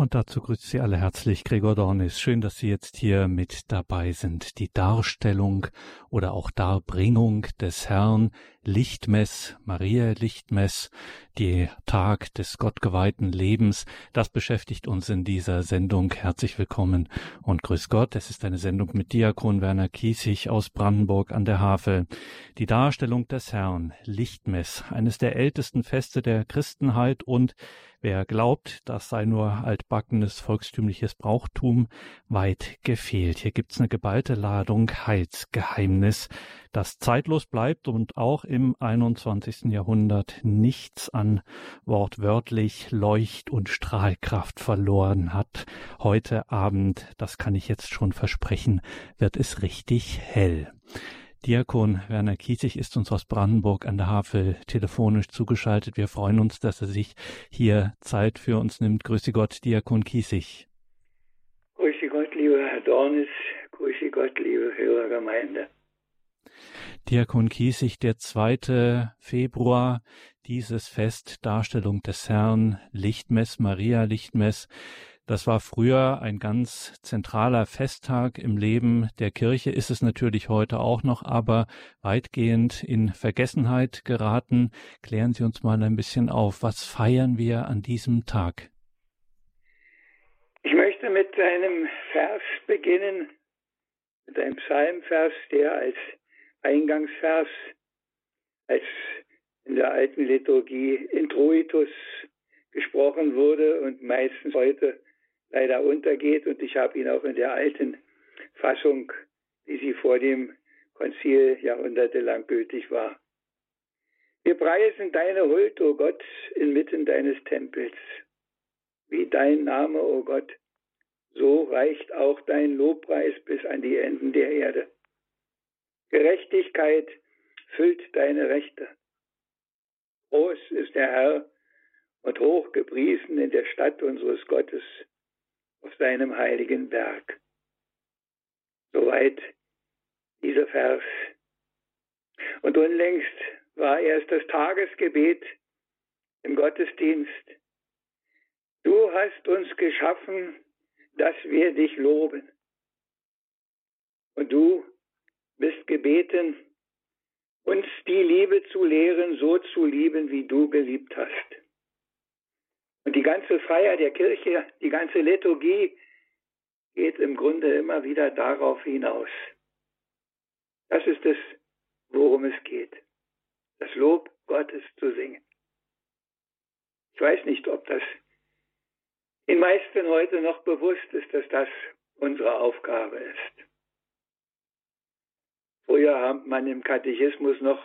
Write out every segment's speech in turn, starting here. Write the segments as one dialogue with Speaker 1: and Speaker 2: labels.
Speaker 1: Und dazu grüßt Sie alle herzlich Gregor Dornis. Schön, dass Sie jetzt hier mit dabei sind. Die Darstellung oder auch Darbringung des Herrn, Lichtmess, Maria Lichtmess, die Tag des gottgeweihten Lebens, das beschäftigt uns in dieser Sendung. Herzlich willkommen und grüß Gott. Es ist eine Sendung mit Diakon Werner Kiesig aus Brandenburg an der Havel. Die Darstellung des Herrn, Lichtmess, eines der ältesten Feste der Christenheit und Wer glaubt, das sei nur altbackenes volkstümliches Brauchtum, weit gefehlt. Hier gibt's eine geballte Ladung Heilsgeheimnis, das zeitlos bleibt und auch im 21. Jahrhundert nichts an wortwörtlich Leucht- und Strahlkraft verloren hat. Heute Abend, das kann ich jetzt schon versprechen, wird es richtig hell. Diakon Werner Kiesig ist uns aus Brandenburg an der Havel telefonisch zugeschaltet. Wir freuen uns, dass er sich hier Zeit für uns nimmt. Grüße Gott, Diakon Kiesig.
Speaker 2: Grüße Gott, lieber Herr Dornis. Grüße Gott, liebe Hörergemeinde.
Speaker 1: Diakon Kiesig, der 2. Februar, dieses Fest, Darstellung des Herrn, Lichtmess, Maria Lichtmess. Das war früher ein ganz zentraler Festtag im Leben der Kirche, ist es natürlich heute auch noch, aber weitgehend in Vergessenheit geraten. Klären Sie uns mal ein bisschen auf, was feiern wir an diesem Tag?
Speaker 2: Ich möchte mit einem Vers beginnen, mit einem Psalmvers, der als Eingangsvers, als in der alten Liturgie Introitus gesprochen wurde und meistens heute leider untergeht und ich habe ihn auch in der alten Fassung, wie sie vor dem Konzil jahrhundertelang gültig war. Wir preisen deine Huld, o oh Gott, inmitten deines Tempels. Wie dein Name, o oh Gott, so reicht auch dein Lobpreis bis an die Enden der Erde. Gerechtigkeit füllt deine Rechte. Groß ist der Herr und hoch gepriesen in der Stadt unseres Gottes auf seinem heiligen Werk. Soweit dieser Vers. Und unlängst war erst das Tagesgebet im Gottesdienst. Du hast uns geschaffen, dass wir dich loben. Und du bist gebeten, uns die Liebe zu lehren, so zu lieben, wie du geliebt hast. Und die ganze Feier der Kirche, die ganze Liturgie geht im Grunde immer wieder darauf hinaus. Das ist es, worum es geht. Das Lob Gottes zu singen. Ich weiß nicht, ob das den meisten heute noch bewusst ist, dass das unsere Aufgabe ist. Früher hat man im Katechismus noch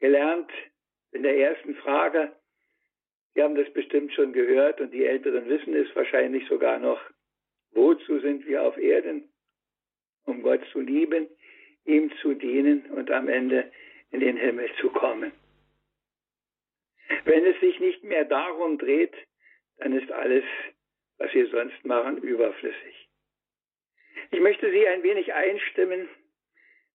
Speaker 2: gelernt, in der ersten Frage, Sie haben das bestimmt schon gehört und die Älteren wissen es wahrscheinlich sogar noch. Wozu sind wir auf Erden? Um Gott zu lieben, ihm zu dienen und am Ende in den Himmel zu kommen. Wenn es sich nicht mehr darum dreht, dann ist alles, was wir sonst machen, überflüssig. Ich möchte Sie ein wenig einstimmen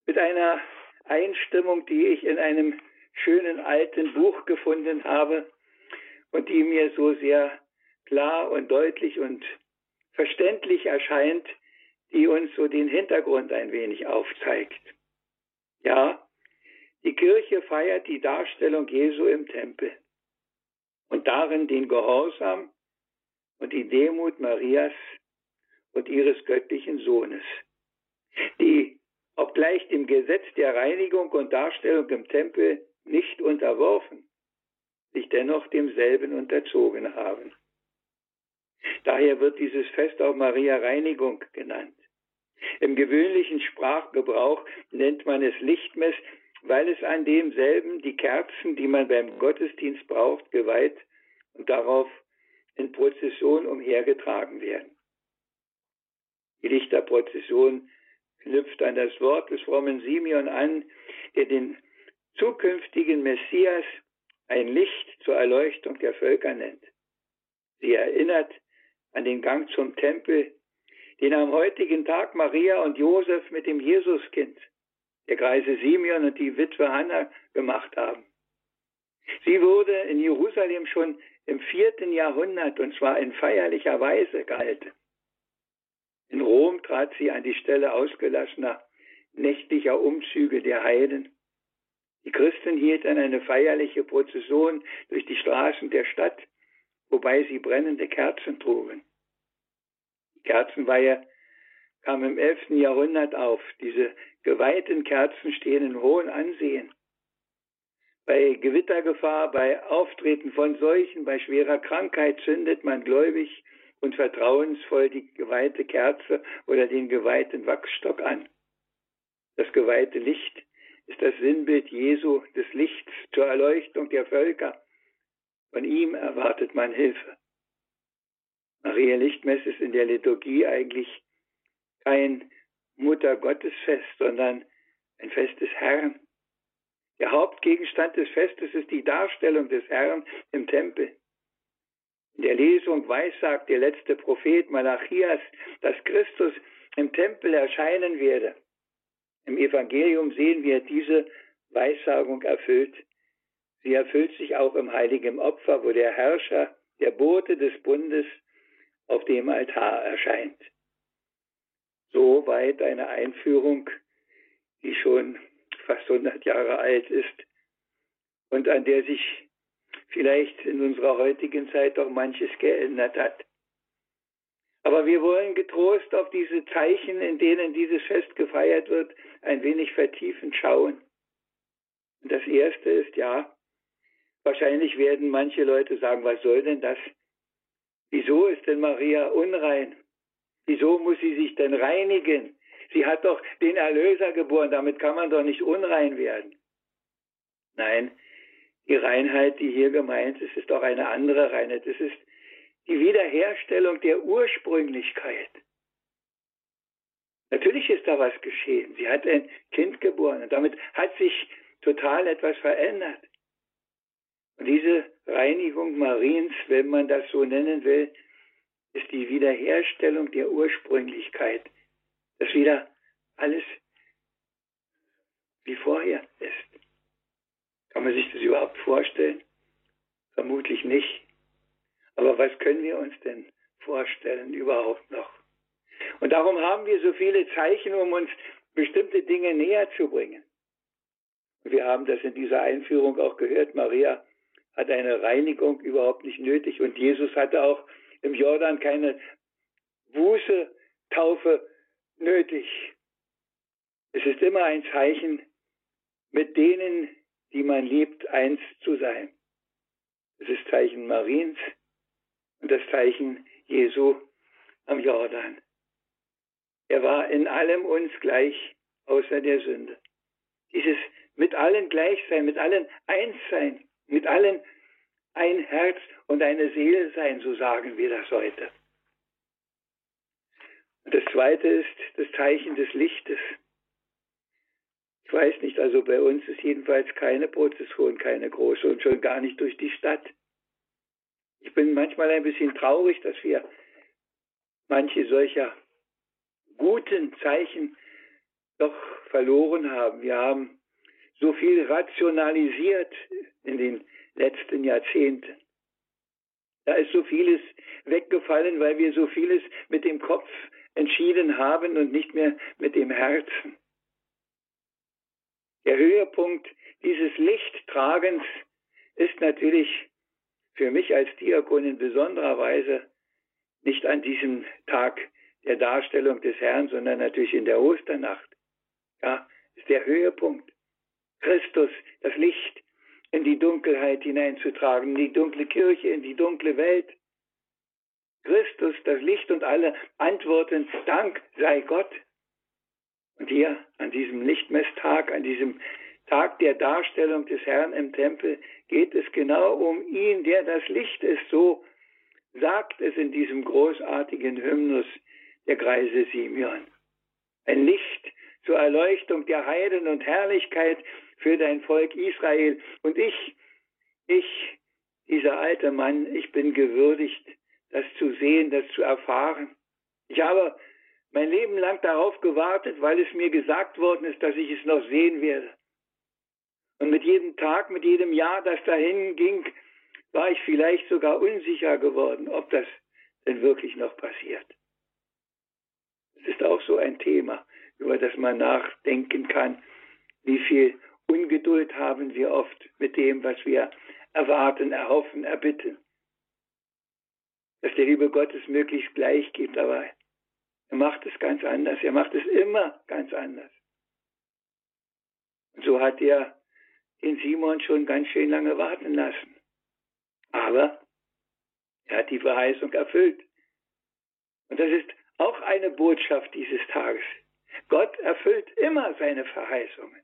Speaker 2: mit einer Einstimmung, die ich in einem schönen alten Buch gefunden habe, und die mir so sehr klar und deutlich und verständlich erscheint, die uns so den Hintergrund ein wenig aufzeigt. Ja, die Kirche feiert die Darstellung Jesu im Tempel und darin den Gehorsam und die Demut Marias und ihres göttlichen Sohnes, die, obgleich dem Gesetz der Reinigung und Darstellung im Tempel nicht unterworfen, sich dennoch demselben unterzogen haben. Daher wird dieses Fest auch Maria Reinigung genannt. Im gewöhnlichen Sprachgebrauch nennt man es Lichtmess, weil es an demselben die Kerzen, die man beim Gottesdienst braucht, geweiht und darauf in Prozession umhergetragen werden. Die Lichterprozession knüpft an das Wort des frommen Simeon an, der den zukünftigen Messias ein Licht zur Erleuchtung der Völker nennt. Sie erinnert an den Gang zum Tempel, den am heutigen Tag Maria und Josef mit dem Jesuskind, der Greise Simeon und die Witwe Hannah gemacht haben. Sie wurde in Jerusalem schon im vierten Jahrhundert und zwar in feierlicher Weise galt. In Rom trat sie an die Stelle ausgelassener nächtlicher Umzüge der Heiden. Die Christen hielten eine feierliche Prozession durch die Straßen der Stadt, wobei sie brennende Kerzen trugen. Die Kerzenweihe kam im 11. Jahrhundert auf. Diese geweihten Kerzen stehen in hohem Ansehen. Bei Gewittergefahr, bei Auftreten von Seuchen, bei schwerer Krankheit zündet man gläubig und vertrauensvoll die geweihte Kerze oder den geweihten Wachsstock an. Das geweihte Licht ist das Sinnbild Jesu, des Lichts zur Erleuchtung der Völker. Von ihm erwartet man Hilfe. Maria Lichtmess ist in der Liturgie eigentlich kein Muttergottesfest, sondern ein Fest des Herrn. Der Hauptgegenstand des Festes ist die Darstellung des Herrn im Tempel. In der Lesung weissagt der letzte Prophet Malachias, dass Christus im Tempel erscheinen werde. Im Evangelium sehen wir diese Weissagung erfüllt. Sie erfüllt sich auch im heiligen Opfer, wo der Herrscher, der Bote des Bundes, auf dem Altar erscheint. Soweit eine Einführung, die schon fast 100 Jahre alt ist und an der sich vielleicht in unserer heutigen Zeit doch manches geändert hat. Aber wir wollen getrost auf diese Zeichen, in denen dieses Fest gefeiert wird, ein wenig vertiefend schauen. Und das erste ist ja, wahrscheinlich werden manche Leute sagen, was soll denn das? Wieso ist denn Maria unrein? Wieso muss sie sich denn reinigen? Sie hat doch den Erlöser geboren, damit kann man doch nicht unrein werden. Nein, die Reinheit, die hier gemeint ist, ist doch eine andere Reinheit. Es ist die Wiederherstellung der Ursprünglichkeit. Natürlich ist da was geschehen. Sie hat ein Kind geboren und damit hat sich total etwas verändert. Und diese Reinigung Mariens, wenn man das so nennen will, ist die Wiederherstellung der Ursprünglichkeit, dass wieder alles wie vorher ist. Kann man sich das überhaupt vorstellen? Vermutlich nicht. Aber was können wir uns denn vorstellen überhaupt noch? Und darum haben wir so viele Zeichen, um uns bestimmte Dinge näher zu bringen. Wir haben das in dieser Einführung auch gehört. Maria hat eine Reinigung überhaupt nicht nötig und Jesus hatte auch im Jordan keine Buße, Taufe nötig. Es ist immer ein Zeichen, mit denen, die man liebt, eins zu sein. Es ist Zeichen Mariens und das Zeichen Jesu am Jordan. Er war in allem uns gleich, außer der Sünde. Dieses mit allen gleich sein, mit allen eins sein, mit allen ein Herz und eine Seele sein, so sagen wir das heute. Und das zweite ist das Zeichen des Lichtes. Ich weiß nicht, also bei uns ist jedenfalls keine Prozession, keine große und schon gar nicht durch die Stadt. Ich bin manchmal ein bisschen traurig, dass wir manche solcher guten Zeichen doch verloren haben. Wir haben so viel rationalisiert in den letzten Jahrzehnten. Da ist so vieles weggefallen, weil wir so vieles mit dem Kopf entschieden haben und nicht mehr mit dem Herzen. Der Höhepunkt dieses Lichttragens ist natürlich für mich als Diakon in besonderer Weise nicht an diesem Tag der Darstellung des Herrn, sondern natürlich in der Osternacht. Ja, ist der Höhepunkt. Christus, das Licht in die Dunkelheit hineinzutragen, in die dunkle Kirche, in die dunkle Welt. Christus, das Licht und alle antworten, Dank sei Gott. Und hier an diesem Lichtmesstag, an diesem Tag der Darstellung des Herrn im Tempel, geht es genau um ihn, der das Licht ist. So sagt es in diesem großartigen Hymnus der Greise Simeon. Ein Licht zur Erleuchtung der Heiden und Herrlichkeit für dein Volk Israel. Und ich, ich, dieser alte Mann, ich bin gewürdigt, das zu sehen, das zu erfahren. Ich habe mein Leben lang darauf gewartet, weil es mir gesagt worden ist, dass ich es noch sehen werde. Und mit jedem Tag, mit jedem Jahr, das dahin ging, war ich vielleicht sogar unsicher geworden, ob das denn wirklich noch passiert. Ist auch so ein Thema, über das man nachdenken kann. Wie viel Ungeduld haben wir oft mit dem, was wir erwarten, erhoffen, erbitten. Dass der Liebe Gottes möglichst gleich gibt, aber er macht es ganz anders. Er macht es immer ganz anders. Und so hat er den Simon schon ganz schön lange warten lassen. Aber er hat die Verheißung erfüllt. Und das ist auch eine Botschaft dieses Tages. Gott erfüllt immer seine Verheißungen.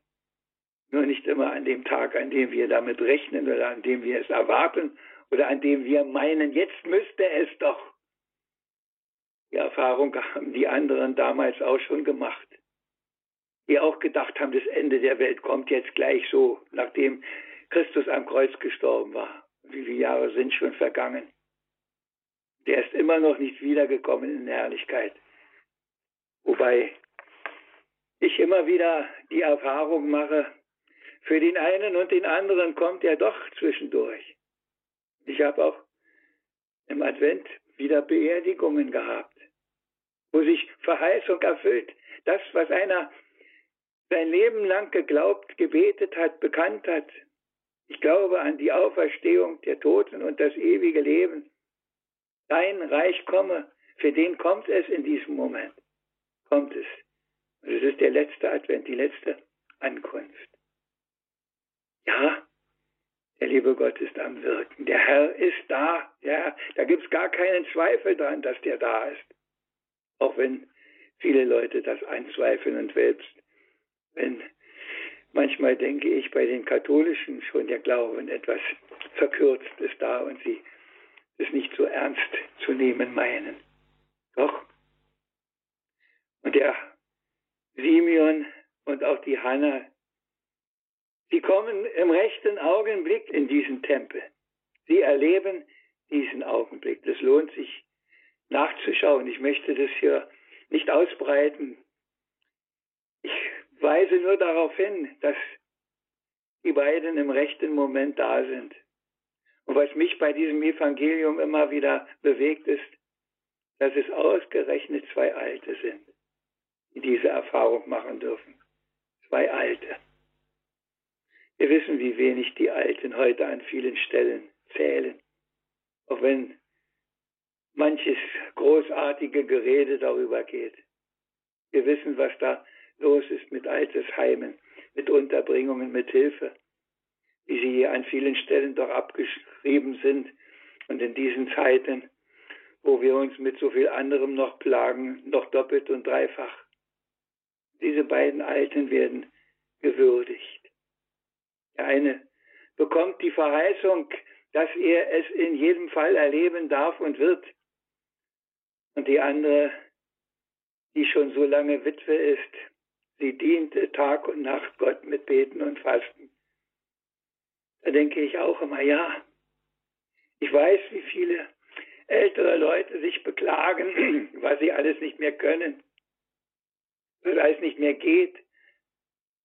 Speaker 2: Nur nicht immer an dem Tag, an dem wir damit rechnen oder an dem wir es erwarten oder an dem wir meinen, jetzt müsste es doch. Die Erfahrung haben die anderen damals auch schon gemacht. Die auch gedacht haben, das Ende der Welt kommt jetzt gleich so, nachdem Christus am Kreuz gestorben war. Wie viele Jahre sind schon vergangen? Der ist immer noch nicht wiedergekommen in Herrlichkeit. Wobei ich immer wieder die Erfahrung mache, für den einen und den anderen kommt er doch zwischendurch. Ich habe auch im Advent wieder Beerdigungen gehabt, wo sich Verheißung erfüllt. Das, was einer sein Leben lang geglaubt, gebetet hat, bekannt hat. Ich glaube an die Auferstehung der Toten und das ewige Leben. Dein Reich komme, für den kommt es in diesem Moment. Kommt es. Und es ist der letzte Advent, die letzte Ankunft. Ja, der liebe Gott ist am Wirken. Der Herr ist da. Ja, da gibt es gar keinen Zweifel dran, dass der da ist. Auch wenn viele Leute das anzweifeln und selbst wenn manchmal denke ich bei den Katholischen schon der Glauben etwas verkürzt ist da und sie es nicht so ernst zu nehmen meinen. Doch. Und der Simeon und auch die Hanna, Sie kommen im rechten Augenblick in diesen Tempel. Sie erleben diesen Augenblick. Das lohnt sich nachzuschauen. Ich möchte das hier nicht ausbreiten. Ich weise nur darauf hin, dass die beiden im rechten Moment da sind. Und was mich bei diesem Evangelium immer wieder bewegt ist, dass es ausgerechnet zwei Alte sind, die diese Erfahrung machen dürfen. Zwei Alte. Wir wissen, wie wenig die Alten heute an vielen Stellen zählen. Auch wenn manches großartige Gerede darüber geht. Wir wissen, was da los ist mit Altersheimen, mit Unterbringungen, mit Hilfe, wie sie an vielen Stellen doch abgeschrieben sind. Und in diesen Zeiten, wo wir uns mit so viel anderem noch plagen, noch doppelt und dreifach. Diese beiden Alten werden gewürdigt. Der eine bekommt die Verheißung, dass er es in jedem Fall erleben darf und wird. Und die andere, die schon so lange Witwe ist, sie diente Tag und Nacht Gott mit Beten und Fasten. Da denke ich auch immer, ja, ich weiß, wie viele ältere Leute sich beklagen, was sie alles nicht mehr können, was alles nicht mehr geht,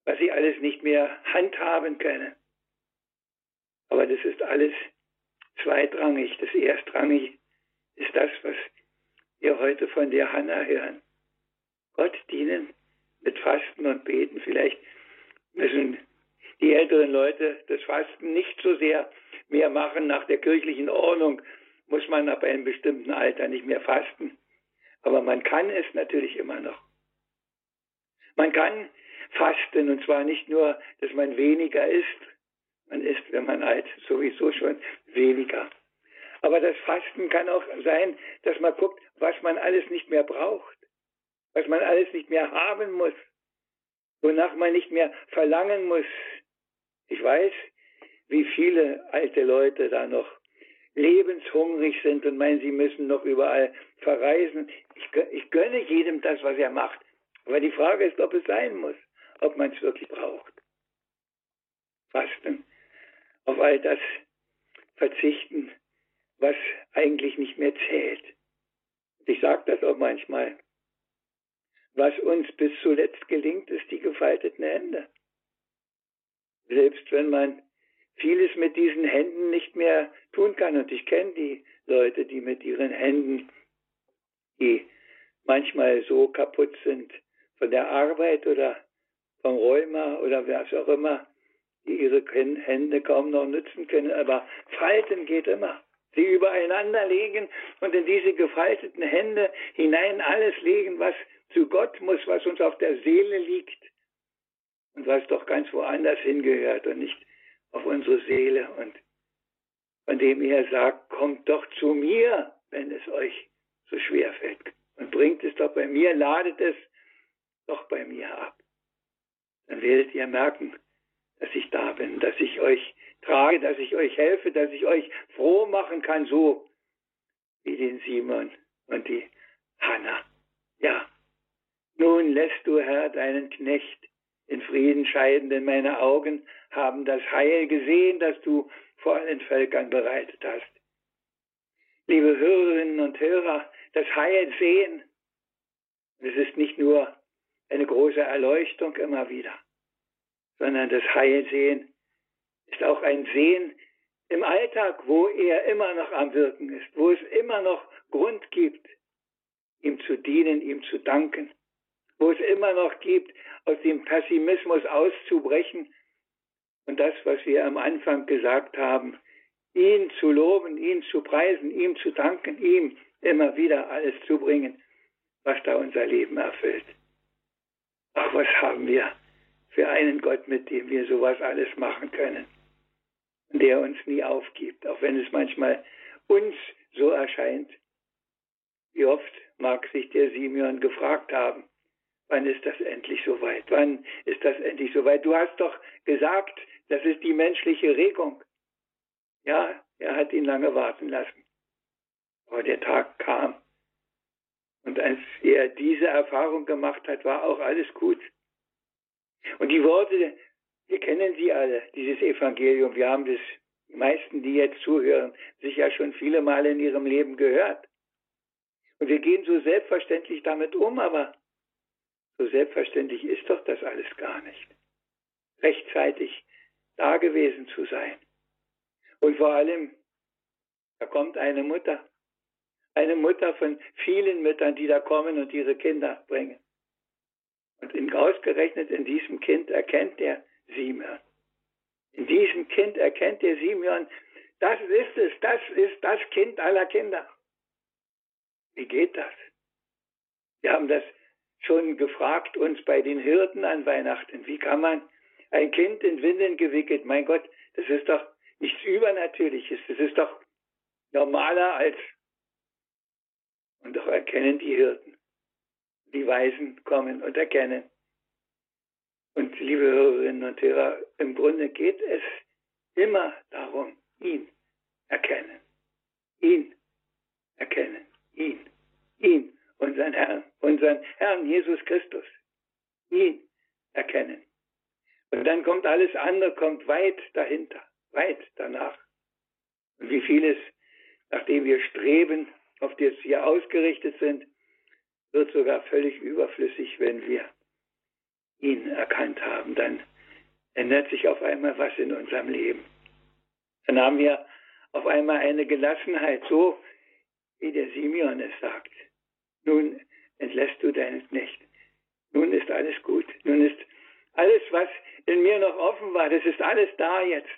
Speaker 2: was sie alles nicht mehr handhaben können. Aber das ist alles zweitrangig. Das erstrangig ist das, was wir heute von der Hanna hören. Gott dienen mit Fasten und Beten. Vielleicht müssen die älteren Leute das Fasten nicht so sehr mehr machen. Nach der kirchlichen Ordnung muss man ab einem bestimmten Alter nicht mehr fasten. Aber man kann es natürlich immer noch. Man kann Fasten und zwar nicht nur, dass man weniger isst, man isst, wenn man alt, sowieso schon weniger. Aber das Fasten kann auch sein, dass man guckt, was man alles nicht mehr braucht, was man alles nicht mehr haben muss, wonach man nicht mehr verlangen muss. Ich weiß, wie viele alte Leute da noch lebenshungrig sind und meinen, sie müssen noch überall verreisen. Ich, ich gönne jedem das, was er macht. Aber die Frage ist, ob es sein muss ob man es wirklich braucht. Fasten, auf all das verzichten, was eigentlich nicht mehr zählt. Ich sage das auch manchmal. Was uns bis zuletzt gelingt, ist die gefalteten Hände. Selbst wenn man vieles mit diesen Händen nicht mehr tun kann. Und ich kenne die Leute, die mit ihren Händen, die manchmal so kaputt sind von der Arbeit oder vom Rheuma oder was auch immer, die ihre Hände kaum noch nutzen können. Aber falten geht immer. Sie übereinander legen und in diese gefalteten Hände hinein alles legen, was zu Gott muss, was uns auf der Seele liegt und was doch ganz woanders hingehört und nicht auf unsere Seele und von dem er sagt, kommt doch zu mir, wenn es euch so schwer fällt und bringt es doch bei mir, ladet es doch bei mir ab. Dann werdet ihr merken, dass ich da bin, dass ich euch trage, dass ich euch helfe, dass ich euch froh machen kann, so wie den Simon und die Hanna. Ja, nun lässt du, Herr, deinen Knecht in Frieden scheiden, denn meine Augen haben das Heil gesehen, das du vor allen Völkern bereitet hast. Liebe Hörerinnen und Hörer, das Heil sehen, es ist nicht nur eine große Erleuchtung immer wieder, sondern das Heil sehen ist auch ein Sehen im Alltag, wo er immer noch am Wirken ist, wo es immer noch Grund gibt, ihm zu dienen, ihm zu danken, wo es immer noch gibt, aus dem Pessimismus auszubrechen und das, was wir am Anfang gesagt haben, ihn zu loben, ihn zu preisen, ihm zu danken, ihm immer wieder alles zu bringen, was da unser Leben erfüllt. Ach, was haben wir für einen Gott, mit dem wir sowas alles machen können, der uns nie aufgibt, auch wenn es manchmal uns so erscheint. Wie oft mag sich der Simeon gefragt haben, Wann ist das endlich soweit? Wann ist das endlich soweit? Du hast doch gesagt, das ist die menschliche Regung. Ja, er hat ihn lange warten lassen. Aber der Tag kam. Und als er diese Erfahrung gemacht hat, war auch alles gut. Und die Worte, wir kennen sie alle, dieses Evangelium. Wir haben das, die meisten, die jetzt zuhören, sicher schon viele Male in ihrem Leben gehört. Und wir gehen so selbstverständlich damit um, aber so selbstverständlich ist doch das alles gar nicht. Rechtzeitig da gewesen zu sein. Und vor allem, da kommt eine Mutter. Eine Mutter von vielen Müttern, die da kommen und ihre Kinder bringen. Und in, ausgerechnet in diesem Kind erkennt der Simeon. In diesem Kind erkennt der Simeon, das ist es, das ist das Kind aller Kinder. Wie geht das? Wir haben das schon gefragt uns bei den Hirten an Weihnachten, wie kann man ein Kind in Windeln gewickelt, mein Gott, das ist doch nichts Übernatürliches, das ist doch normaler als, und doch erkennen die Hirten, die Weisen kommen und erkennen. Und liebe Hörerinnen und Hörer, im Grunde geht es immer darum, ihn erkennen, ihn erkennen, ihn, ihn unseren Herrn, unseren Herrn Jesus Christus, ihn erkennen. Und dann kommt alles andere, kommt weit dahinter, weit danach. Und wie vieles, nachdem wir streben, auf das wir ausgerichtet sind, wird sogar völlig überflüssig, wenn wir ihn erkannt haben. Dann ändert sich auf einmal was in unserem Leben. Dann haben wir auf einmal eine Gelassenheit, so wie der Simeon es sagt. Nun entlässt du deinen Knecht. Nun ist alles gut. Nun ist alles, was in mir noch offen war, das ist alles da jetzt.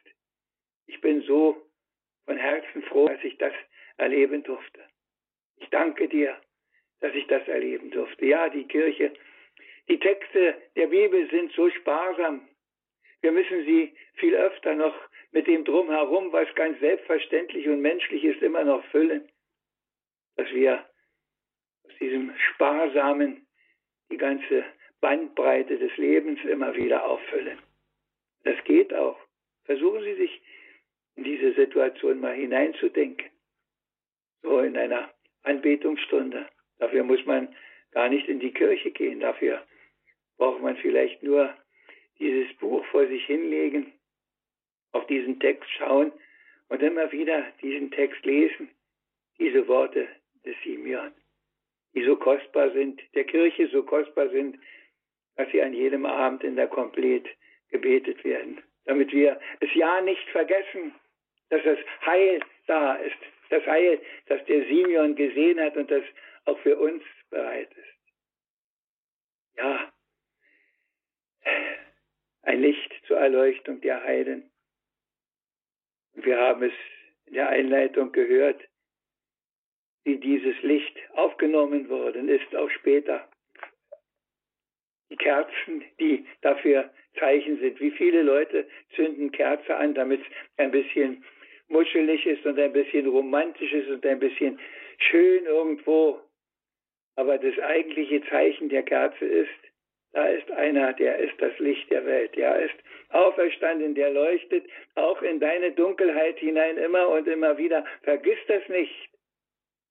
Speaker 2: Ich bin so von Herzen froh, dass ich das erleben durfte. Ich danke dir, dass ich das erleben durfte. Ja, die Kirche, die Texte der Bibel sind so sparsam. Wir müssen sie viel öfter noch mit dem Drumherum, was ganz selbstverständlich und menschlich ist, immer noch füllen. Dass wir diesem Sparsamen die ganze Bandbreite des Lebens immer wieder auffüllen. Das geht auch. Versuchen Sie sich in diese Situation mal hineinzudenken. So in einer Anbetungsstunde. Dafür muss man gar nicht in die Kirche gehen. Dafür braucht man vielleicht nur dieses Buch vor sich hinlegen, auf diesen Text schauen und immer wieder diesen Text lesen, diese Worte des Simeon die so kostbar sind, der Kirche so kostbar sind, dass sie an jedem Abend in der Komplett gebetet werden. damit wir es ja nicht vergessen, dass das Heil da ist, das Heil, das der Simeon gesehen hat und das auch für uns bereit ist. Ja, ein Licht zur Erleuchtung der Heiden. Wir haben es in der Einleitung gehört, wie dieses Licht aufgenommen worden ist, auch später. Die Kerzen, die dafür Zeichen sind. Wie viele Leute zünden Kerze an, damit es ein bisschen muschelig ist und ein bisschen romantisch ist und ein bisschen schön irgendwo. Aber das eigentliche Zeichen der Kerze ist, da ist einer, der ist das Licht der Welt. Der ist auferstanden, der leuchtet auch in deine Dunkelheit hinein immer und immer wieder. Vergiss das nicht.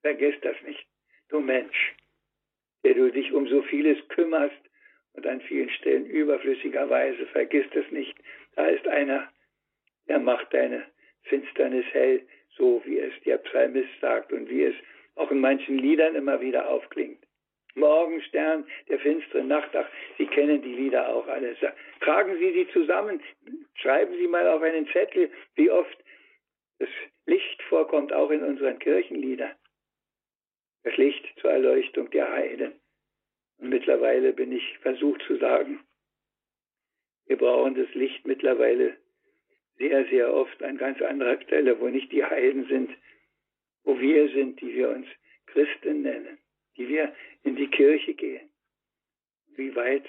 Speaker 2: Vergiss das nicht, du Mensch, der du dich um so vieles kümmerst und an vielen Stellen überflüssigerweise. Vergiss das nicht. Da ist einer, der macht deine Finsternis hell, so wie es der Psalmist sagt und wie es auch in manchen Liedern immer wieder aufklingt. Morgenstern der finsteren Nacht, ach, Sie kennen die Lieder auch alle. Tragen Sie sie zusammen, schreiben Sie mal auf einen Zettel, wie oft das Licht vorkommt, auch in unseren Kirchenliedern. Das Licht zur Erleuchtung der Heiden. Und mittlerweile bin ich versucht zu sagen, wir brauchen das Licht mittlerweile sehr, sehr oft an ganz anderer Stelle, wo nicht die Heiden sind, wo wir sind, die wir uns Christen nennen, die wir in die Kirche gehen. Wie weit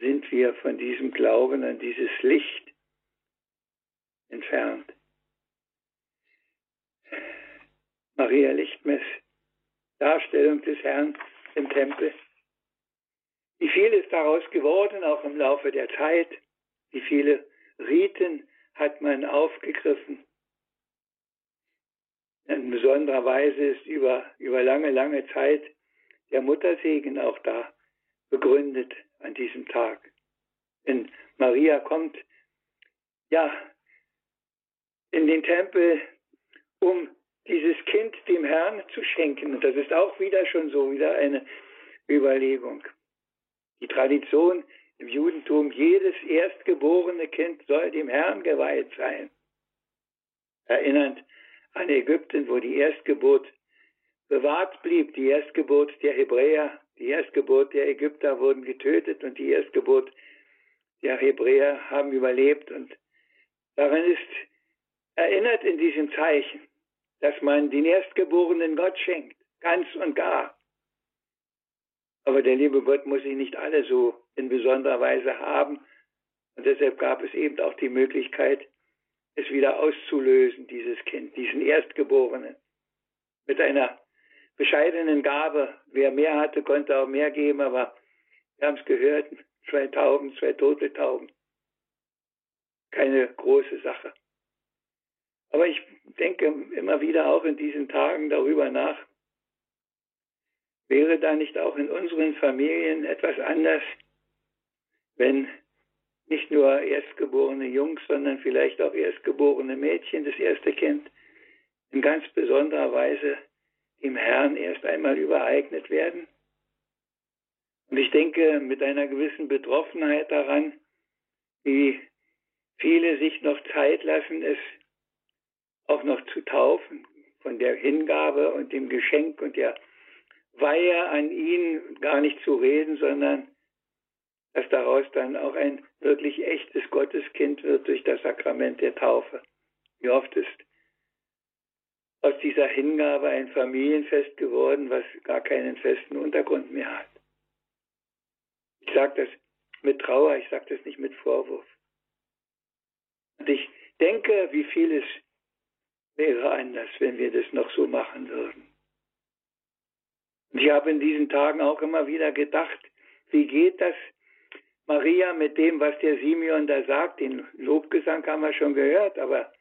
Speaker 2: sind wir von diesem Glauben an dieses Licht entfernt? Maria Lichtmess, Darstellung des Herrn im Tempel. Wie viel ist daraus geworden, auch im Laufe der Zeit? Wie viele Riten hat man aufgegriffen? In besonderer Weise ist über, über lange, lange Zeit der Muttersegen auch da begründet an diesem Tag. Denn Maria kommt, ja, in den Tempel, um dieses Kind dem Herrn zu schenken. Und das ist auch wieder schon so, wieder eine Überlegung. Die Tradition im Judentum, jedes erstgeborene Kind soll dem Herrn geweiht sein. Erinnernd an Ägypten, wo die Erstgeburt bewahrt blieb, die Erstgeburt der Hebräer, die Erstgeburt der Ägypter wurden getötet und die Erstgeburt der Hebräer haben überlebt. Und daran ist erinnert in diesem Zeichen, dass man den Erstgeborenen Gott schenkt, ganz und gar. Aber der liebe Gott muss sie nicht alle so in besonderer Weise haben. Und deshalb gab es eben auch die Möglichkeit, es wieder auszulösen, dieses Kind, diesen Erstgeborenen. Mit einer bescheidenen Gabe. Wer mehr hatte, konnte auch mehr geben, aber wir haben es gehört, zwei Tauben, zwei tote Tauben. Keine große Sache. Aber ich denke immer wieder auch in diesen Tagen darüber nach, wäre da nicht auch in unseren Familien etwas anders, wenn nicht nur erstgeborene Jungs, sondern vielleicht auch erstgeborene Mädchen, das erste Kind, in ganz besonderer Weise dem Herrn erst einmal übereignet werden? Und ich denke mit einer gewissen Betroffenheit daran, wie viele sich noch Zeit lassen, es auch noch zu taufen, von der Hingabe und dem Geschenk und der Weihe an ihn gar nicht zu reden, sondern dass daraus dann auch ein wirklich echtes Gotteskind wird durch das Sakrament der Taufe. Wie oft ist aus dieser Hingabe ein Familienfest geworden, was gar keinen festen Untergrund mehr hat. Ich sage das mit Trauer, ich sage das nicht mit Vorwurf. Und ich denke, wie vieles wäre anders, wenn wir das noch so machen würden. Und ich habe in diesen Tagen auch immer wieder gedacht, wie geht das Maria mit dem, was der Simeon da sagt? Den Lobgesang haben wir schon gehört, aber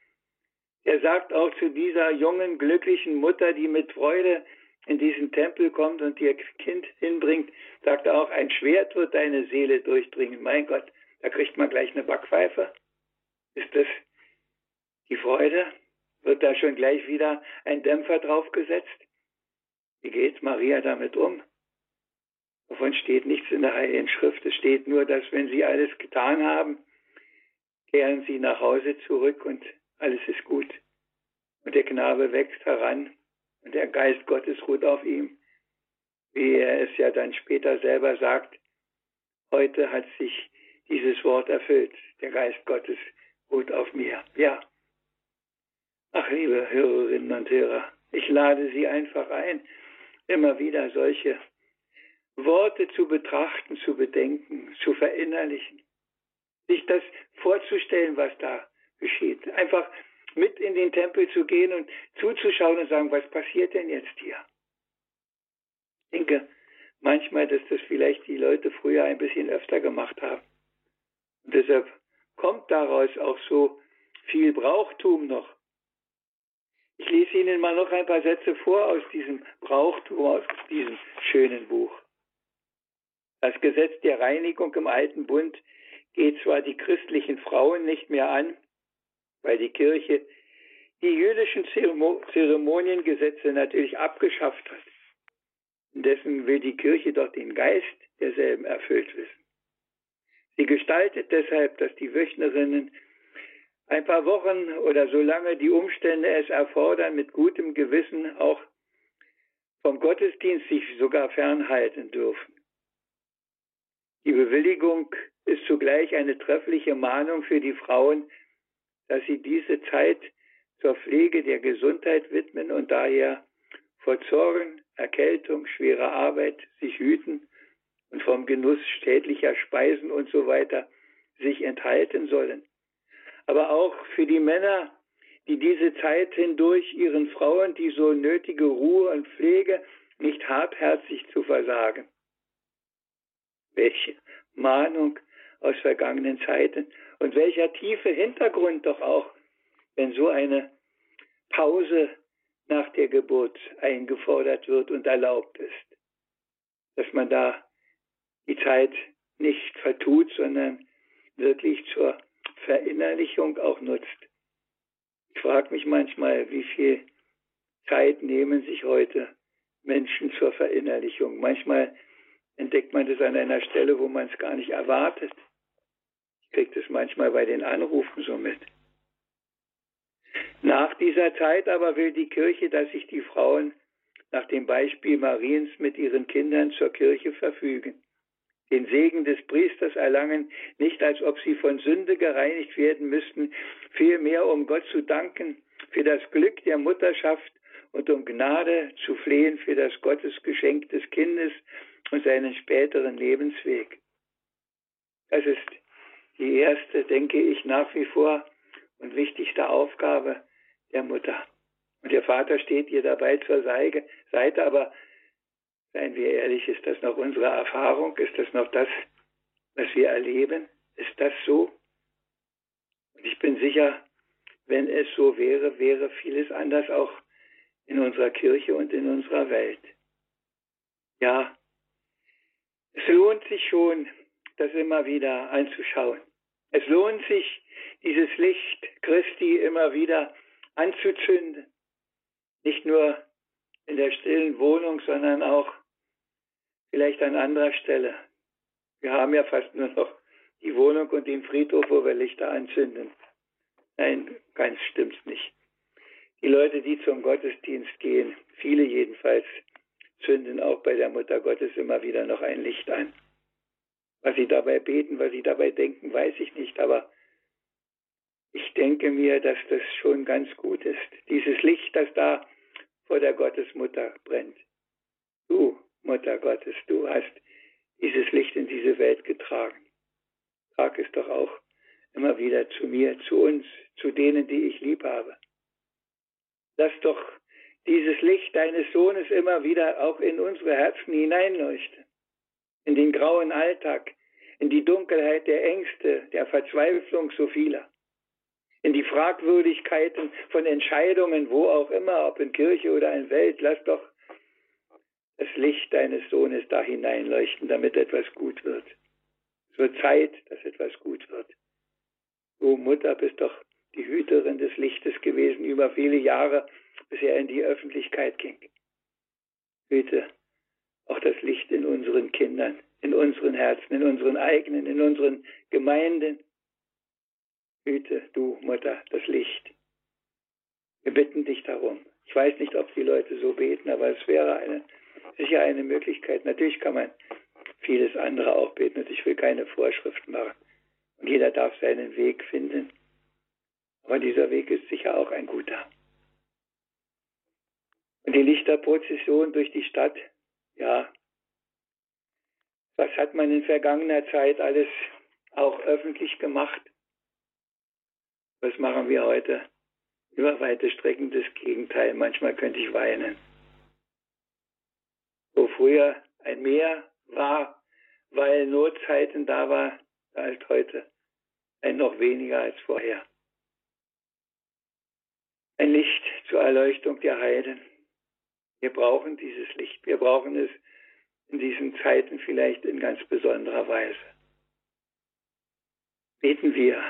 Speaker 2: er sagt auch zu dieser jungen, glücklichen Mutter, die mit Freude in diesen Tempel kommt und ihr Kind hinbringt, sagt er auch, ein Schwert wird deine Seele durchdringen. Mein Gott, da kriegt man gleich eine Backpfeife. Ist das die Freude? Wird da schon gleich wieder ein Dämpfer draufgesetzt? Wie geht Maria damit um? Davon steht nichts in der Heiligen Schrift. Es steht nur, dass wenn sie alles getan haben, kehren sie nach Hause zurück und alles ist gut. Und der Knabe wächst heran und der Geist Gottes ruht auf ihm. Wie er es ja dann später selber sagt, heute hat sich dieses Wort erfüllt. Der Geist Gottes ruht auf mir. Ja. Ach, liebe Hörerinnen und Hörer, ich lade Sie einfach ein, immer wieder solche Worte zu betrachten, zu bedenken, zu verinnerlichen, sich das vorzustellen, was da geschieht. Einfach mit in den Tempel zu gehen und zuzuschauen und sagen, was passiert denn jetzt hier? Ich denke manchmal, dass das vielleicht die Leute früher ein bisschen öfter gemacht haben. Und deshalb kommt daraus auch so viel Brauchtum noch. Ich lese Ihnen mal noch ein paar Sätze vor aus diesem Brauchtum, aus diesem schönen Buch. Das Gesetz der Reinigung im Alten Bund geht zwar die christlichen Frauen nicht mehr an, weil die Kirche die jüdischen Zeremoniengesetze natürlich abgeschafft hat. Indessen will die Kirche doch den Geist derselben erfüllt wissen. Sie gestaltet deshalb, dass die Wöchnerinnen ein paar Wochen oder solange die Umstände es erfordern, mit gutem Gewissen auch vom Gottesdienst sich sogar fernhalten dürfen. Die Bewilligung ist zugleich eine treffliche Mahnung für die Frauen, dass sie diese Zeit zur Pflege der Gesundheit widmen und daher vor Zorn, Erkältung, schwerer Arbeit sich hüten und vom Genuss schädlicher Speisen und so weiter sich enthalten sollen. Aber auch für die Männer, die diese Zeit hindurch ihren Frauen die so nötige Ruhe und Pflege nicht hartherzig zu versagen. Welche Mahnung aus vergangenen Zeiten und welcher tiefe Hintergrund doch auch, wenn so eine Pause nach der Geburt eingefordert wird und erlaubt ist, dass man da die Zeit nicht vertut, sondern wirklich zur Verinnerlichung auch nutzt. Ich frage mich manchmal, wie viel Zeit nehmen sich heute Menschen zur Verinnerlichung. Manchmal entdeckt man das an einer Stelle, wo man es gar nicht erwartet. Ich kriege das manchmal bei den Anrufen so mit. Nach dieser Zeit aber will die Kirche, dass sich die Frauen nach dem Beispiel Mariens mit ihren Kindern zur Kirche verfügen den Segen des Priesters erlangen, nicht als ob sie von Sünde gereinigt werden müssten, vielmehr um Gott zu danken für das Glück der Mutterschaft und um Gnade zu flehen für das Gottesgeschenk des Kindes und seinen späteren Lebensweg. Das ist die erste, denke ich, nach wie vor und wichtigste Aufgabe der Mutter. Und der Vater steht ihr dabei zur Seite, aber Seien wir ehrlich, ist das noch unsere Erfahrung? Ist das noch das, was wir erleben? Ist das so? Und ich bin sicher, wenn es so wäre, wäre vieles anders auch in unserer Kirche und in unserer Welt. Ja, es lohnt sich schon, das immer wieder anzuschauen. Es lohnt sich, dieses Licht Christi immer wieder anzuzünden. Nicht nur in der stillen Wohnung, sondern auch vielleicht an anderer Stelle. Wir haben ja fast nur noch die Wohnung und den Friedhof, wo wir Lichter anzünden. Nein, ganz stimmt's nicht. Die Leute, die zum Gottesdienst gehen, viele jedenfalls, zünden auch bei der Mutter Gottes immer wieder noch ein Licht an. Was sie dabei beten, was sie dabei denken, weiß ich nicht, aber ich denke mir, dass das schon ganz gut ist. Dieses Licht, das da vor der Gottesmutter brennt. Du, Mutter Gottes, du hast dieses Licht in diese Welt getragen. Trag es doch auch immer wieder zu mir, zu uns, zu denen, die ich lieb habe. Lass doch dieses Licht deines Sohnes immer wieder auch in unsere Herzen hineinleuchten, in den grauen Alltag, in die Dunkelheit der Ängste, der Verzweiflung so vieler, in die Fragwürdigkeiten von Entscheidungen, wo auch immer, ob in Kirche oder in Welt. Lass doch das Licht deines Sohnes da hineinleuchten, damit etwas gut wird. Es wird Zeit, dass etwas gut wird. Du Mutter bist doch die Hüterin des Lichtes gewesen über viele Jahre, bis er in die Öffentlichkeit ging. Hüte auch das Licht in unseren Kindern, in unseren Herzen, in unseren eigenen, in unseren Gemeinden. hüte du, Mutter, das Licht. Wir bitten dich darum. Ich weiß nicht, ob die Leute so beten, aber es wäre eine, sicher eine Möglichkeit. Natürlich kann man vieles andere auch beten und ich will keine Vorschrift machen. Und jeder darf seinen Weg finden. Aber dieser Weg ist sicher auch ein guter. Und die Lichterprozession durch die Stadt, ja, was hat man in vergangener Zeit alles auch öffentlich gemacht? Was machen wir heute? Über weite Strecken das Gegenteil. Manchmal könnte ich weinen. Wo früher ein Meer war, weil Notzeiten da war, da ist heute ein noch weniger als vorher. Ein Licht zur Erleuchtung der Heiden. Wir brauchen dieses Licht. Wir brauchen es in diesen Zeiten vielleicht in ganz besonderer Weise. Beten wir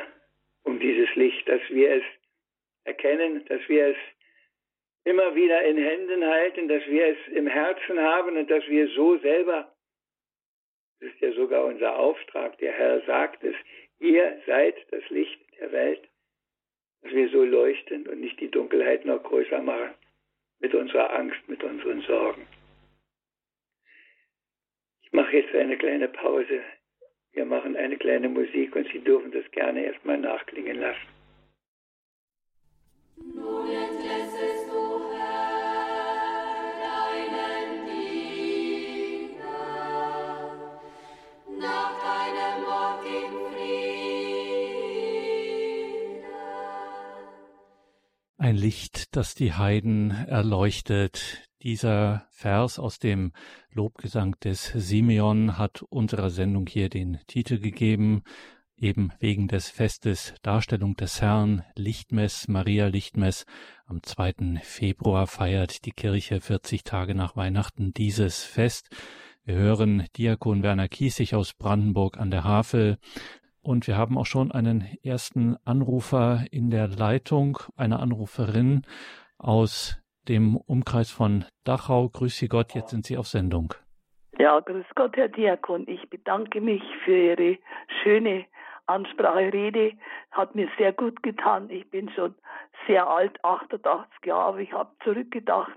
Speaker 2: um dieses Licht, dass wir es erkennen, dass wir es immer wieder in Händen halten, dass wir es im Herzen haben und dass wir so selber, das ist ja sogar unser Auftrag, der Herr sagt es, ihr seid das Licht der Welt, dass wir so leuchten und nicht die Dunkelheit noch größer machen mit unserer Angst, mit unseren Sorgen. Ich mache jetzt eine kleine Pause. Wir machen eine kleine Musik und Sie dürfen das gerne erstmal nachklingen lassen.
Speaker 1: Ein Licht, das die Heiden erleuchtet. Dieser Vers aus dem Lobgesang des Simeon hat unserer Sendung hier den Titel gegeben, eben wegen des Festes Darstellung des Herrn, Lichtmess, Maria Lichtmess. Am 2. Februar feiert die Kirche 40 Tage nach Weihnachten dieses Fest. Wir hören Diakon Werner Kiesig aus Brandenburg an der Havel. Und wir haben auch schon einen ersten Anrufer in der Leitung, eine Anruferin aus dem Umkreis von Dachau. Grüß Sie Gott, jetzt sind Sie auf Sendung.
Speaker 3: Ja, grüß Gott, Herr Diakon. Ich bedanke mich für Ihre schöne Ansprache, Rede. Hat mir sehr gut getan. Ich bin schon sehr alt, 88 Jahre, aber ich habe zurückgedacht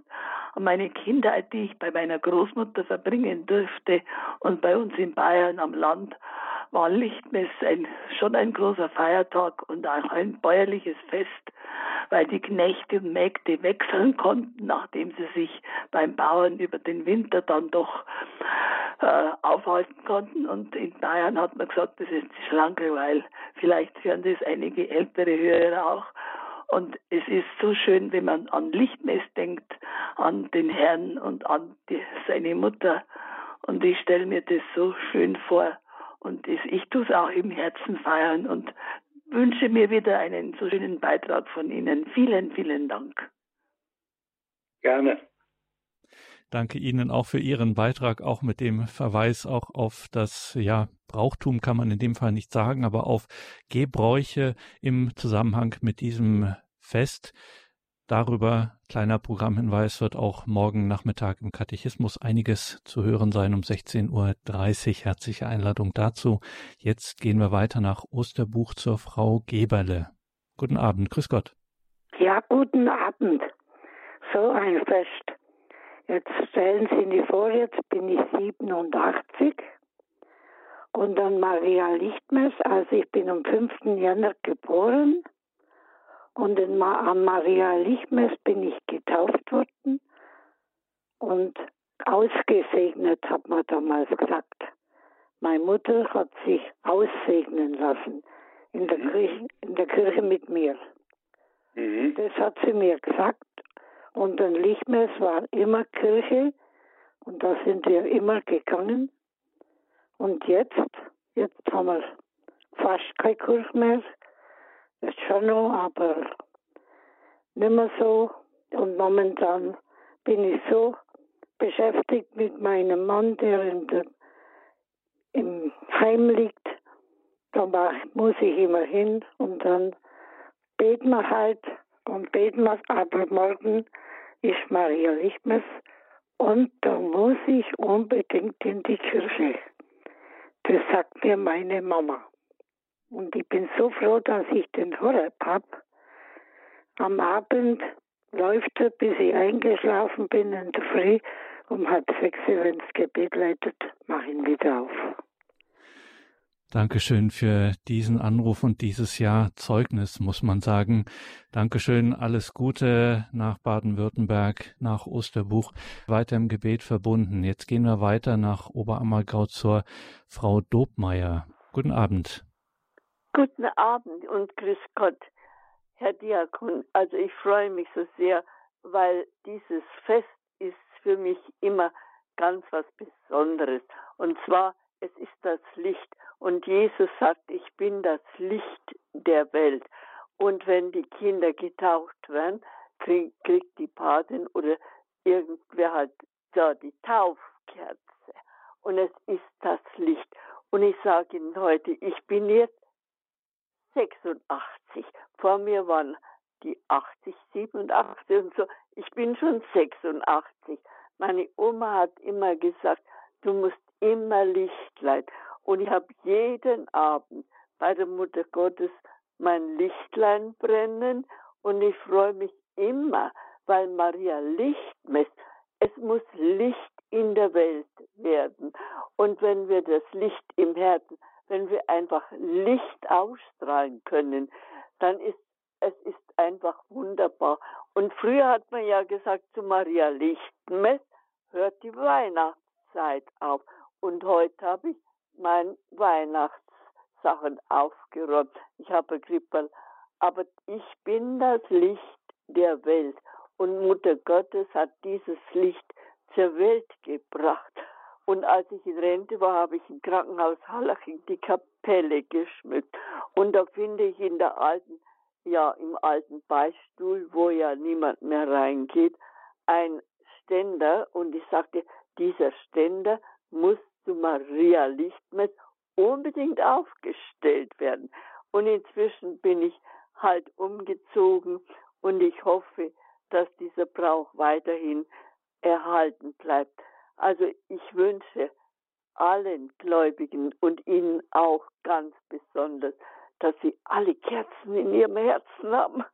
Speaker 3: an meine Kindheit, die ich bei meiner Großmutter verbringen durfte und bei uns in Bayern am Land war Lichtmess ein, schon ein großer Feiertag und auch ein bäuerliches Fest, weil die Knechte und Mägde wechseln konnten, nachdem sie sich beim Bauern über den Winter dann doch äh, aufhalten konnten. Und in Bayern hat man gesagt, das ist die Schlanke, weil vielleicht hören das einige ältere Hörer auch. Und es ist so schön, wenn man an Lichtmess denkt, an den Herrn und an die, seine Mutter. Und ich stelle mir das so schön vor. Und ich tue es auch im Herzen feiern und wünsche mir wieder einen so schönen Beitrag von Ihnen. Vielen, vielen Dank.
Speaker 2: Gerne.
Speaker 1: Danke Ihnen auch für Ihren Beitrag, auch mit dem Verweis auch auf das, ja, Brauchtum kann man in dem Fall nicht sagen, aber auf Gebräuche im Zusammenhang mit diesem Fest. Darüber, kleiner Programmhinweis, wird auch morgen Nachmittag im Katechismus einiges zu hören sein um 16.30 Uhr. Herzliche Einladung dazu. Jetzt gehen wir weiter nach Osterbuch zur Frau Geberle. Guten Abend, grüß Gott.
Speaker 4: Ja, guten Abend. So ein Fest. Jetzt stellen Sie sich vor, jetzt bin ich 87 und dann Maria Lichtmess, also ich bin am 5. Januar geboren und an Maria Lichtmess bin ich getauft worden und ausgesegnet, hat man damals gesagt. Meine Mutter hat sich aussegnen lassen in der, mhm. Kirche, in der Kirche mit mir. Mhm. Das hat sie mir gesagt. Und ein Lichtmess war immer Kirche und da sind wir immer gegangen. Und jetzt, jetzt haben wir fast keine Kirche mehr ist schon noch, aber nicht mehr so. Und momentan bin ich so beschäftigt mit meinem Mann, der der, im Heim liegt. Da muss ich immer hin und dann beten wir halt und beten wir, aber morgen ist Maria Lichtmess und da muss ich unbedingt in die Kirche. Das sagt mir meine Mama. Und ich bin so froh, dass ich den Horeb habe. Am Abend läuft er, bis ich eingeschlafen bin in der Früh. Um halb sechs, wenn das Gebet leitet, mache ihn wieder auf.
Speaker 1: Dankeschön für diesen Anruf und dieses Jahr Zeugnis, muss man sagen. Dankeschön, alles Gute nach Baden-Württemberg, nach Osterbuch, weiter im Gebet verbunden. Jetzt gehen wir weiter nach Oberammergau zur Frau Dobmeier. Guten Abend.
Speaker 5: Guten Abend und grüß Gott, Herr Diakon. Also ich freue mich so sehr, weil dieses Fest ist für mich immer ganz was Besonderes. Und zwar, es ist das Licht und Jesus sagt, ich bin das Licht der Welt. Und wenn die Kinder getauft werden, krieg, kriegt die Patin oder irgendwer halt ja, die Taufkerze. Und es ist das Licht. Und ich sage Ihnen heute, ich bin jetzt 86. Vor mir waren die 80, 87 und so. Ich bin schon 86. Meine Oma hat immer gesagt, du musst immer Lichtlein. Und ich habe jeden Abend bei der Mutter Gottes mein Lichtlein brennen und ich freue mich immer, weil Maria Licht misst. Es muss Licht in der Welt werden. Und wenn wir das Licht im Herzen, wenn wir einfach Licht ausstrahlen können, dann ist es ist einfach wunderbar. Und früher hat man ja gesagt zu Maria Lichtmess, hört die Weihnachtszeit auf. Und heute habe ich mein Weihnachtssachen aufgeräumt. Ich habe Krippel. Aber ich bin das Licht der Welt. Und Mutter Gottes hat dieses Licht zur Welt gebracht. Und als ich in Rente war, habe ich im Krankenhaus Hallaching die Kapelle geschmückt. Und da finde ich in der alten, ja, im alten Beistuhl, wo ja niemand mehr reingeht, ein Ständer. Und ich sagte, dieser Ständer muss zu Maria Lichtmess unbedingt aufgestellt werden. Und inzwischen bin ich halt umgezogen und ich hoffe, dass dieser Brauch weiterhin erhalten bleibt. Also ich wünsche allen Gläubigen und Ihnen auch ganz besonders, dass Sie alle Kerzen in Ihrem Herzen haben,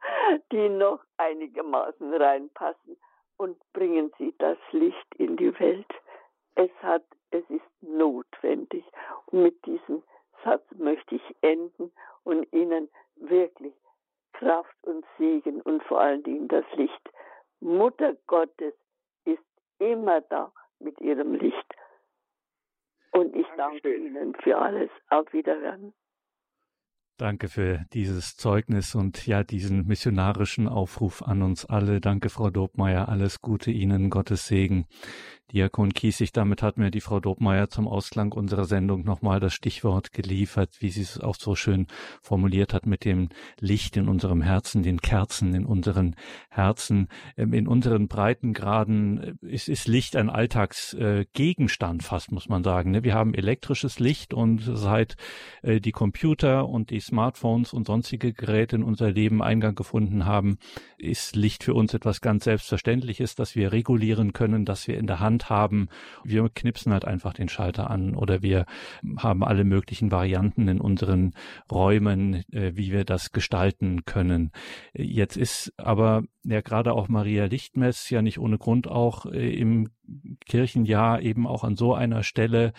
Speaker 5: die noch einigermaßen reinpassen und bringen Sie das Licht in die Welt. Es hat es ist notwendig. Und mit diesem Satz möchte ich enden und Ihnen wirklich Kraft und Segen und vor allen Dingen das Licht. Mutter Gottes ist immer da mit ihrem Licht. Und ich danke Dankeschön. Ihnen für alles. Auf Wiederhören.
Speaker 1: Danke für dieses Zeugnis und ja, diesen missionarischen Aufruf an uns alle. Danke, Frau Dobmeier. Alles Gute Ihnen, Gottes Segen. Diakon Kiesig, damit hat mir die Frau Dobmeier zum Ausklang unserer Sendung nochmal das Stichwort geliefert, wie sie es auch so schön formuliert hat mit dem Licht in unserem Herzen, den Kerzen in unseren Herzen. Ähm, in unseren Breitengraden äh, ist, ist Licht ein Alltagsgegenstand fast, muss man sagen. Ne? Wir haben elektrisches Licht und seit äh, die Computer und die Smartphones und sonstige Geräte in unser Leben Eingang gefunden haben, ist Licht für uns etwas ganz Selbstverständliches, das wir regulieren können, das wir in der Hand haben. Wir knipsen halt einfach den Schalter an oder wir haben alle möglichen Varianten in unseren Räumen, äh, wie wir das gestalten können. Jetzt ist aber ja gerade auch Maria Lichtmess ja nicht ohne Grund auch äh, im Kirchenjahr eben auch an so einer Stelle,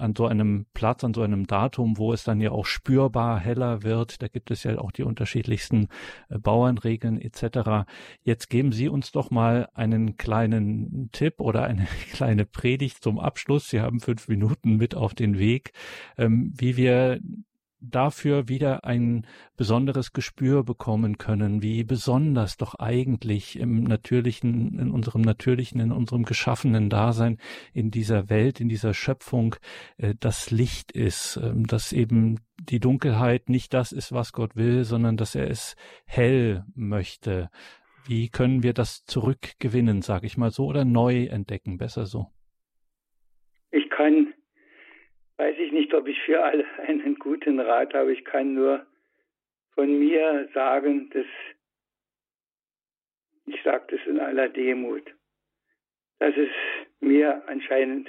Speaker 1: an so einem Platz, an so einem Datum, wo es dann ja auch spürbar heller wird. Da gibt es ja auch die unterschiedlichsten äh, Bauernregeln etc. Jetzt geben Sie uns doch mal einen kleinen Tipp oder eine kleine Predigt zum Abschluss. Sie haben fünf Minuten mit auf den Weg, ähm, wie wir dafür wieder ein besonderes Gespür bekommen können, wie besonders doch eigentlich im natürlichen, in unserem natürlichen, in unserem geschaffenen Dasein, in dieser Welt, in dieser Schöpfung äh, das Licht ist, äh, dass eben die Dunkelheit nicht das ist, was Gott will, sondern dass er es hell möchte. Wie können wir das zurückgewinnen, sage ich mal so, oder neu entdecken, besser so?
Speaker 2: Ich kann weiß ich nicht, ob ich für alle einen guten Rat habe. Ich kann nur von mir sagen, dass ich sage das in aller Demut, dass es mir anscheinend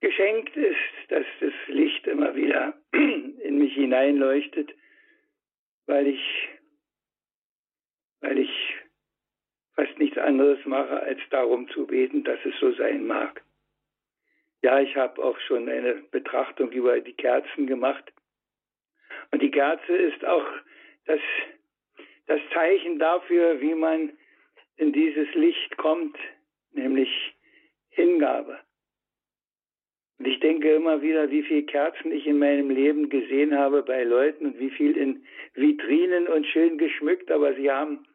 Speaker 2: geschenkt ist, dass das Licht immer wieder in mich hineinleuchtet, weil ich, weil ich fast nichts anderes mache, als darum zu beten, dass es so sein mag. Ja, ich habe auch schon eine Betrachtung über die Kerzen gemacht. Und die Kerze ist auch das, das Zeichen dafür, wie man in dieses Licht kommt, nämlich Hingabe. Und ich denke immer wieder, wie viele Kerzen ich in meinem Leben gesehen habe bei Leuten und wie viel in Vitrinen und schön geschmückt, aber sie haben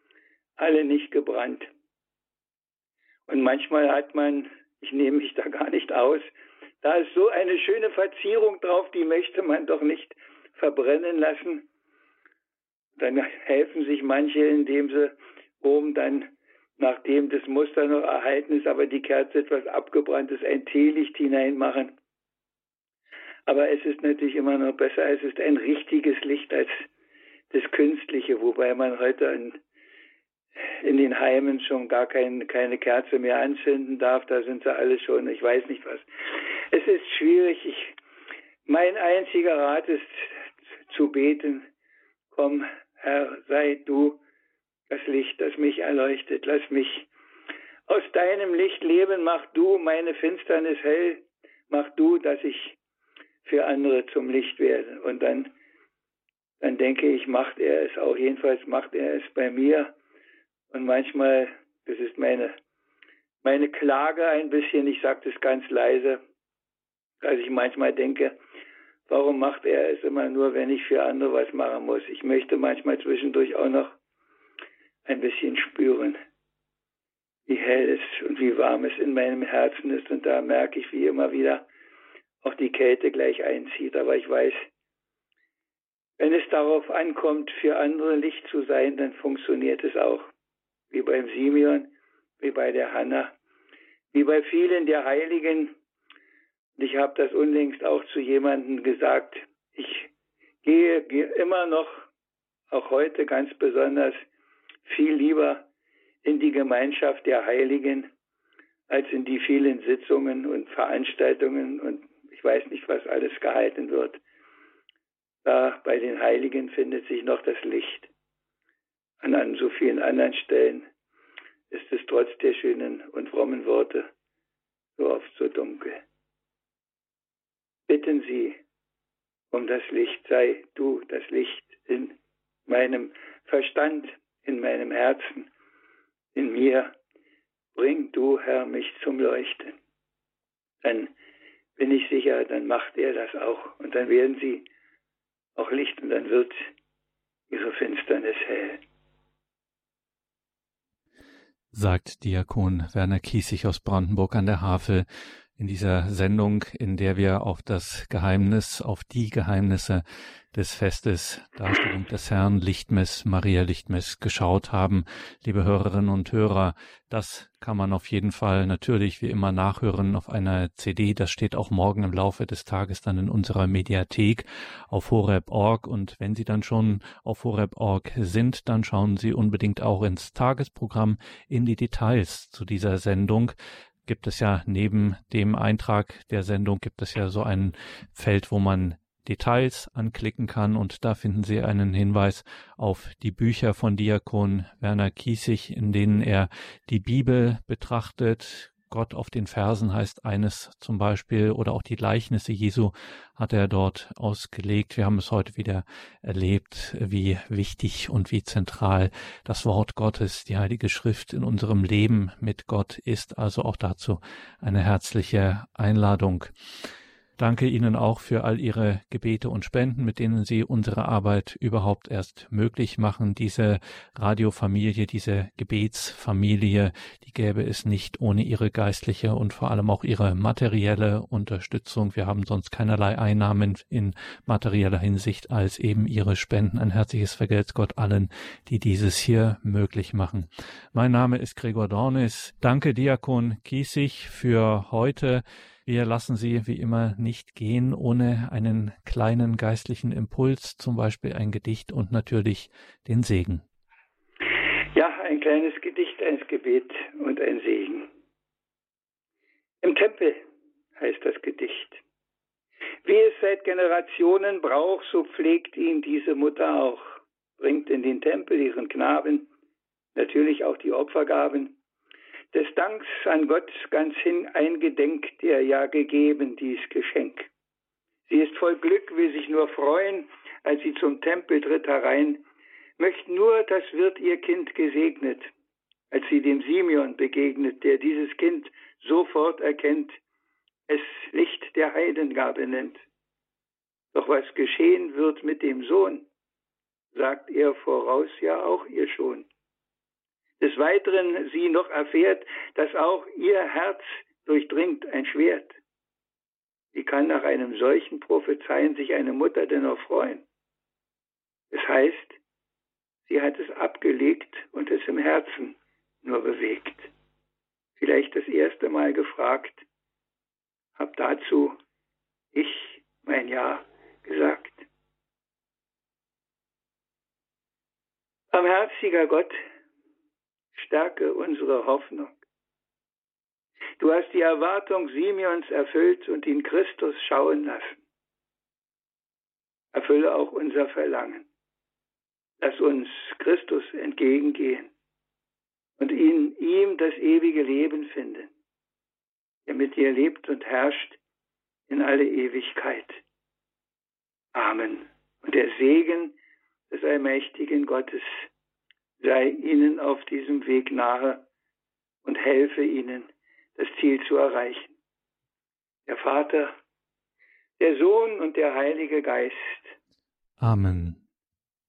Speaker 2: alle nicht gebrannt. Und manchmal hat man, ich nehme mich da gar nicht aus, da ist so eine schöne Verzierung drauf, die möchte man doch nicht verbrennen lassen. Dann helfen sich manche, indem sie oben dann, nachdem das Muster noch erhalten ist, aber die Kerze etwas abgebrannt ist, ein Teelicht hineinmachen. Aber es ist natürlich immer noch besser, es ist ein richtiges Licht als das künstliche, wobei man heute in, in den Heimen schon gar kein, keine Kerze mehr anzünden darf. Da sind sie alle schon, ich weiß nicht was. Es ist schwierig. Ich, mein einziger Rat ist zu beten. Komm, Herr, sei du das Licht, das mich erleuchtet. Lass mich aus deinem Licht leben. Mach du meine Finsternis hell. Mach du, dass ich für andere zum Licht werde. Und dann, dann denke ich, macht er es auch. Jedenfalls macht er es bei mir. Und manchmal, das ist meine, meine Klage ein bisschen, ich sage das ganz leise, dass ich manchmal denke, warum macht er es immer nur, wenn ich für andere was machen muss? Ich möchte manchmal zwischendurch auch noch ein bisschen spüren, wie hell es und wie warm es in meinem Herzen ist. Und da merke ich, wie immer wieder auch die Kälte gleich einzieht. Aber ich weiß, wenn es darauf ankommt, für andere Licht zu sein, dann funktioniert es auch. Wie beim Simeon, wie bei der Hanna, wie bei vielen der Heiligen. Und ich habe das unlängst auch zu jemandem gesagt. Ich gehe, immer noch, auch heute ganz besonders, viel lieber in die Gemeinschaft der Heiligen als in die vielen Sitzungen und Veranstaltungen und ich weiß nicht, was alles gehalten wird. Da bei den Heiligen findet sich noch das Licht. An so vielen anderen Stellen ist es trotz der schönen und frommen Worte so oft so dunkel. Bitten Sie um das Licht, sei du das Licht in meinem Verstand, in meinem Herzen, in mir. Bring du, Herr, mich zum Leuchten. Dann bin ich sicher, dann macht er das auch. Und dann werden sie auch Licht und dann wird ihre Finsternis hell.
Speaker 1: Sagt Diakon Werner Kiesig aus Brandenburg an der Havel in dieser Sendung, in der wir auf das Geheimnis, auf die Geheimnisse des Festes Darstellung des Herrn Lichtmess, Maria Lichtmess geschaut haben. Liebe Hörerinnen und Hörer, das kann man auf jeden Fall natürlich wie immer nachhören auf einer CD. Das steht auch morgen im Laufe des Tages dann in unserer Mediathek auf horeb.org. Und wenn Sie dann schon auf horeb.org sind, dann schauen Sie unbedingt auch ins Tagesprogramm in die Details zu dieser Sendung gibt es ja neben dem Eintrag der Sendung gibt es ja so ein Feld, wo man Details anklicken kann und da finden Sie einen Hinweis auf die Bücher von Diakon Werner Kiesig, in denen er die Bibel betrachtet. Gott auf den Versen heißt eines zum Beispiel oder auch die Gleichnisse Jesu hat er dort ausgelegt. Wir haben es heute wieder erlebt, wie wichtig und wie zentral das Wort Gottes, die Heilige Schrift in unserem Leben mit Gott ist. Also auch dazu eine herzliche Einladung. Danke Ihnen auch für all Ihre Gebete und Spenden, mit denen Sie unsere Arbeit überhaupt erst möglich machen. Diese Radiofamilie, diese Gebetsfamilie, die gäbe es nicht ohne Ihre geistliche und vor allem auch Ihre materielle Unterstützung. Wir haben sonst keinerlei Einnahmen in materieller Hinsicht als eben Ihre Spenden. Ein herzliches Vergelt's Gott allen, die dieses hier möglich machen. Mein Name ist Gregor Dornis. Danke Diakon Kiesig für heute. Wir lassen Sie wie immer nicht gehen ohne einen kleinen geistlichen Impuls, zum Beispiel ein Gedicht und natürlich den Segen.
Speaker 2: Ja, ein kleines Gedicht, ein Gebet und ein Segen. Im Tempel heißt das Gedicht. Wie es seit Generationen braucht, so pflegt ihn diese Mutter auch, bringt in den Tempel ihren Knaben, natürlich auch die Opfergaben. Des Danks an Gott ganz hin eingedenkt er ja gegeben dies Geschenk. Sie ist voll Glück, will sich nur freuen, als sie zum Tempel tritt herein, möchte nur, das wird ihr Kind gesegnet, als sie dem Simeon begegnet, der dieses Kind sofort erkennt, es Licht der Heidengabe nennt. Doch was geschehen wird mit dem Sohn, sagt er voraus ja auch ihr schon. Des Weiteren sie noch erfährt, dass auch ihr Herz durchdringt ein Schwert. Wie kann nach einem solchen Prophezeien sich eine Mutter denn noch freuen? Es heißt, sie hat es abgelegt und es im Herzen nur bewegt. Vielleicht das erste Mal gefragt, hab dazu ich mein Ja gesagt. Barmherziger Gott, stärke unsere Hoffnung. Du hast die Erwartung Simeons erfüllt und ihn Christus schauen lassen. Erfülle auch unser Verlangen. Lass uns Christus entgegengehen und in ihm das ewige Leben finden, der mit dir lebt und herrscht in alle Ewigkeit. Amen. Und der Segen des allmächtigen Gottes sei ihnen auf diesem Weg nahe und helfe ihnen, das Ziel zu erreichen. Der Vater, der Sohn und der Heilige Geist.
Speaker 1: Amen.